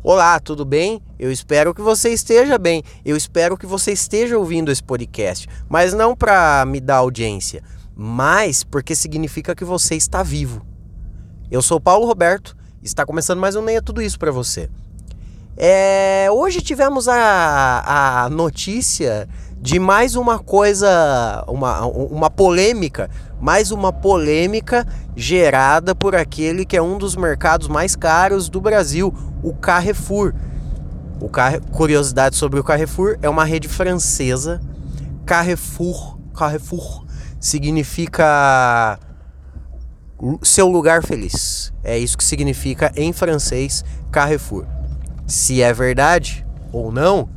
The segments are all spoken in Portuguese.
Olá, tudo bem? Eu espero que você esteja bem. Eu espero que você esteja ouvindo esse podcast, mas não para me dar audiência, mas porque significa que você está vivo. Eu sou Paulo Roberto está começando mais um Neia Tudo Isso para você. É, hoje tivemos a, a notícia de mais uma coisa, uma, uma polêmica, mais uma polêmica gerada por aquele que é um dos mercados mais caros do Brasil, o Carrefour. O Car... Curiosidade sobre o Carrefour é uma rede francesa. Carrefour, Carrefour significa seu lugar feliz. É isso que significa em francês Carrefour. Se é verdade ou não,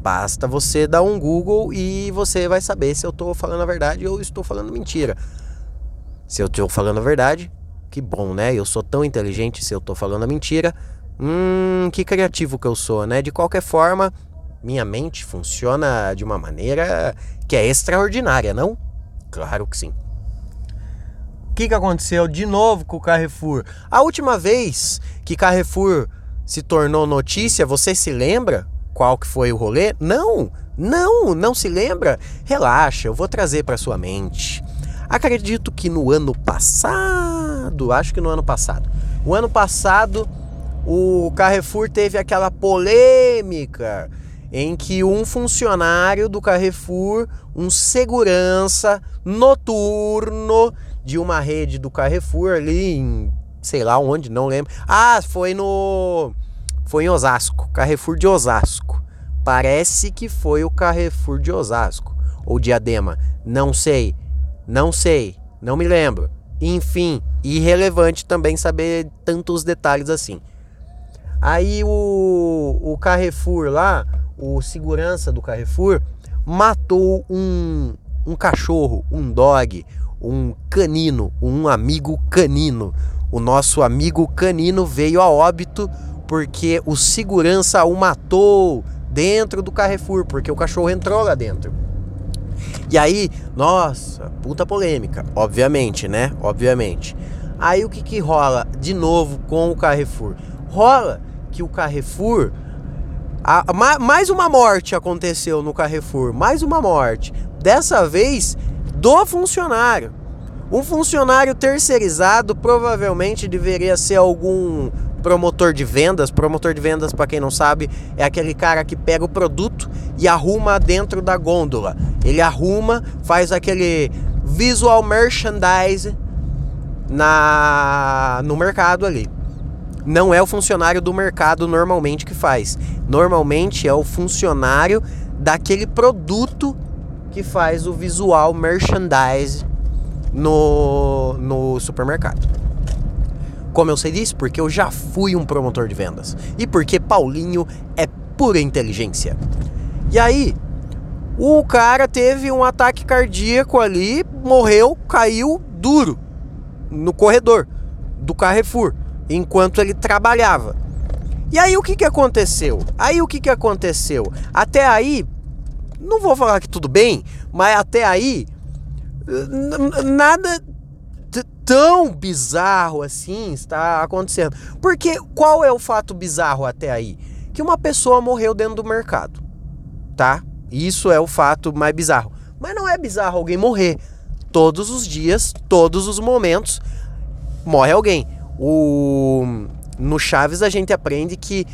basta você dar um Google e você vai saber se eu estou falando a verdade ou estou falando mentira. Se eu estou falando a verdade, que bom, né? Eu sou tão inteligente se eu estou falando a mentira. Hum, que criativo que eu sou, né? De qualquer forma, minha mente funciona de uma maneira que é extraordinária, não? Claro que sim. O que, que aconteceu de novo com o Carrefour? A última vez que Carrefour se tornou notícia, você se lembra qual que foi o rolê? Não, não, não se lembra? Relaxa, eu vou trazer para sua mente. Acredito que no ano passado, acho que no ano passado, o ano passado o Carrefour teve aquela polêmica em que um funcionário do Carrefour, um segurança noturno de uma rede do Carrefour ali em sei lá onde, não lembro. Ah, foi no foi em Osasco, Carrefour de Osasco. Parece que foi o Carrefour de Osasco ou Diadema, não sei. Não sei, não me lembro. Enfim, irrelevante também saber tantos detalhes assim. Aí o, o Carrefour lá, o segurança do Carrefour, matou um, um cachorro, um dog, um canino, um amigo canino o nosso amigo canino veio a óbito porque o segurança o matou dentro do Carrefour, porque o cachorro entrou lá dentro. E aí, nossa, puta polêmica, obviamente, né? Obviamente. Aí o que que rola de novo com o Carrefour? Rola que o Carrefour a, mais uma morte aconteceu no Carrefour, mais uma morte. Dessa vez do funcionário. Um funcionário terceirizado provavelmente deveria ser algum promotor de vendas. Promotor de vendas, para quem não sabe, é aquele cara que pega o produto e arruma dentro da gôndola. Ele arruma, faz aquele visual merchandise na no mercado ali. Não é o funcionário do mercado normalmente que faz. Normalmente é o funcionário daquele produto que faz o visual merchandise no, no supermercado. Como eu sei disso? Porque eu já fui um promotor de vendas. E porque Paulinho é pura inteligência. E aí, o cara teve um ataque cardíaco ali, morreu, caiu duro no corredor do Carrefour, enquanto ele trabalhava. E aí o que, que aconteceu? Aí o que, que aconteceu? Até aí, não vou falar que tudo bem, mas até aí nada tão bizarro assim está acontecendo. Porque qual é o fato bizarro até aí? Que uma pessoa morreu dentro do mercado, tá? Isso é o fato mais bizarro. Mas não é bizarro alguém morrer. Todos os dias, todos os momentos, morre alguém. O... No Chaves a gente aprende que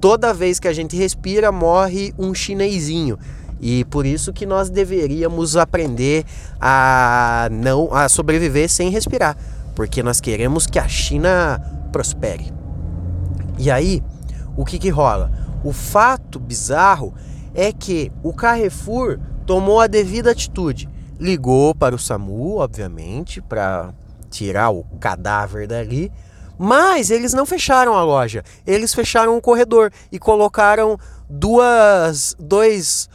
toda vez que a gente respira, morre um chinesinho. E por isso que nós deveríamos aprender a não a sobreviver sem respirar, porque nós queremos que a China prospere. E aí, o que que rola? O fato bizarro é que o Carrefour tomou a devida atitude. Ligou para o SAMU, obviamente, para tirar o cadáver dali, mas eles não fecharam a loja. Eles fecharam o corredor e colocaram duas dois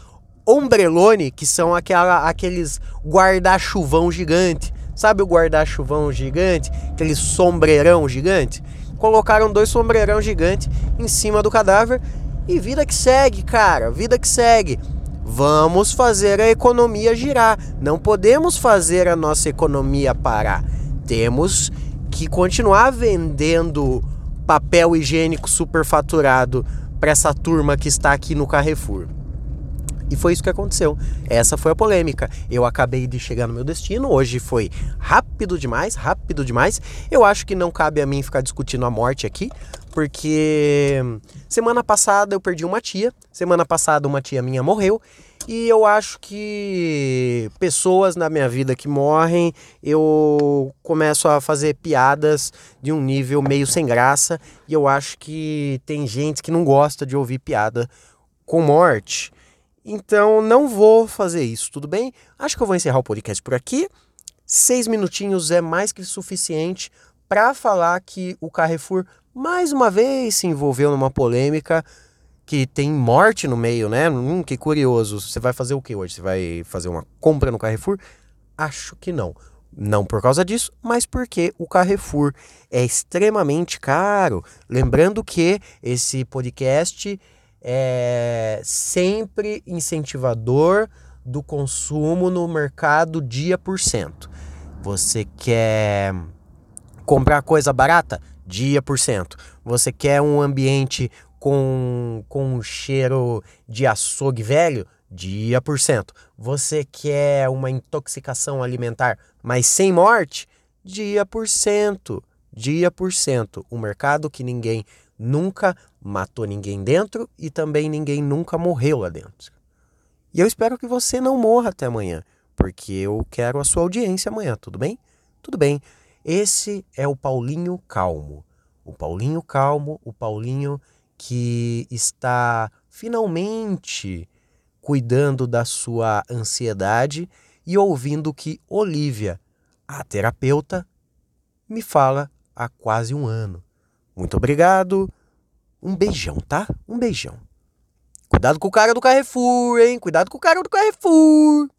ombrelone, que são aquela, aqueles guarda-chuvão gigante. Sabe o guarda-chuvão gigante? Aquele sombreirão gigante? Colocaram dois sombreirão gigante em cima do cadáver e vida que segue, cara, vida que segue. Vamos fazer a economia girar. Não podemos fazer a nossa economia parar. Temos que continuar vendendo papel higiênico superfaturado para essa turma que está aqui no Carrefour. E foi isso que aconteceu. Essa foi a polêmica. Eu acabei de chegar no meu destino. Hoje foi rápido demais, rápido demais. Eu acho que não cabe a mim ficar discutindo a morte aqui, porque semana passada eu perdi uma tia. Semana passada uma tia minha morreu. E eu acho que pessoas na minha vida que morrem, eu começo a fazer piadas de um nível meio sem graça. E eu acho que tem gente que não gosta de ouvir piada com morte. Então não vou fazer isso, tudo bem? Acho que eu vou encerrar o podcast por aqui. Seis minutinhos é mais que suficiente para falar que o Carrefour mais uma vez se envolveu numa polêmica que tem morte no meio, né? Hum, que curioso. Você vai fazer o que hoje? Você vai fazer uma compra no Carrefour? Acho que não. Não por causa disso, mas porque o Carrefour é extremamente caro. Lembrando que esse podcast é sempre incentivador do consumo no mercado dia por cento. Você quer comprar coisa barata? Dia por cento. Você quer um ambiente com, com um cheiro de açougue velho? Dia por cento. Você quer uma intoxicação alimentar, mas sem morte? Dia por cento. Dia por cento. O mercado que ninguém nunca matou ninguém dentro e também ninguém nunca morreu lá dentro. E eu espero que você não morra até amanhã, porque eu quero a sua audiência amanhã, tudo bem? Tudo bem. Esse é o Paulinho Calmo. O Paulinho Calmo, o Paulinho que está finalmente cuidando da sua ansiedade e ouvindo que Olivia, a terapeuta, me fala há quase um ano. Muito obrigado. Um beijão, tá? Um beijão. Cuidado com o cara do Carrefour, hein? Cuidado com o cara do Carrefour.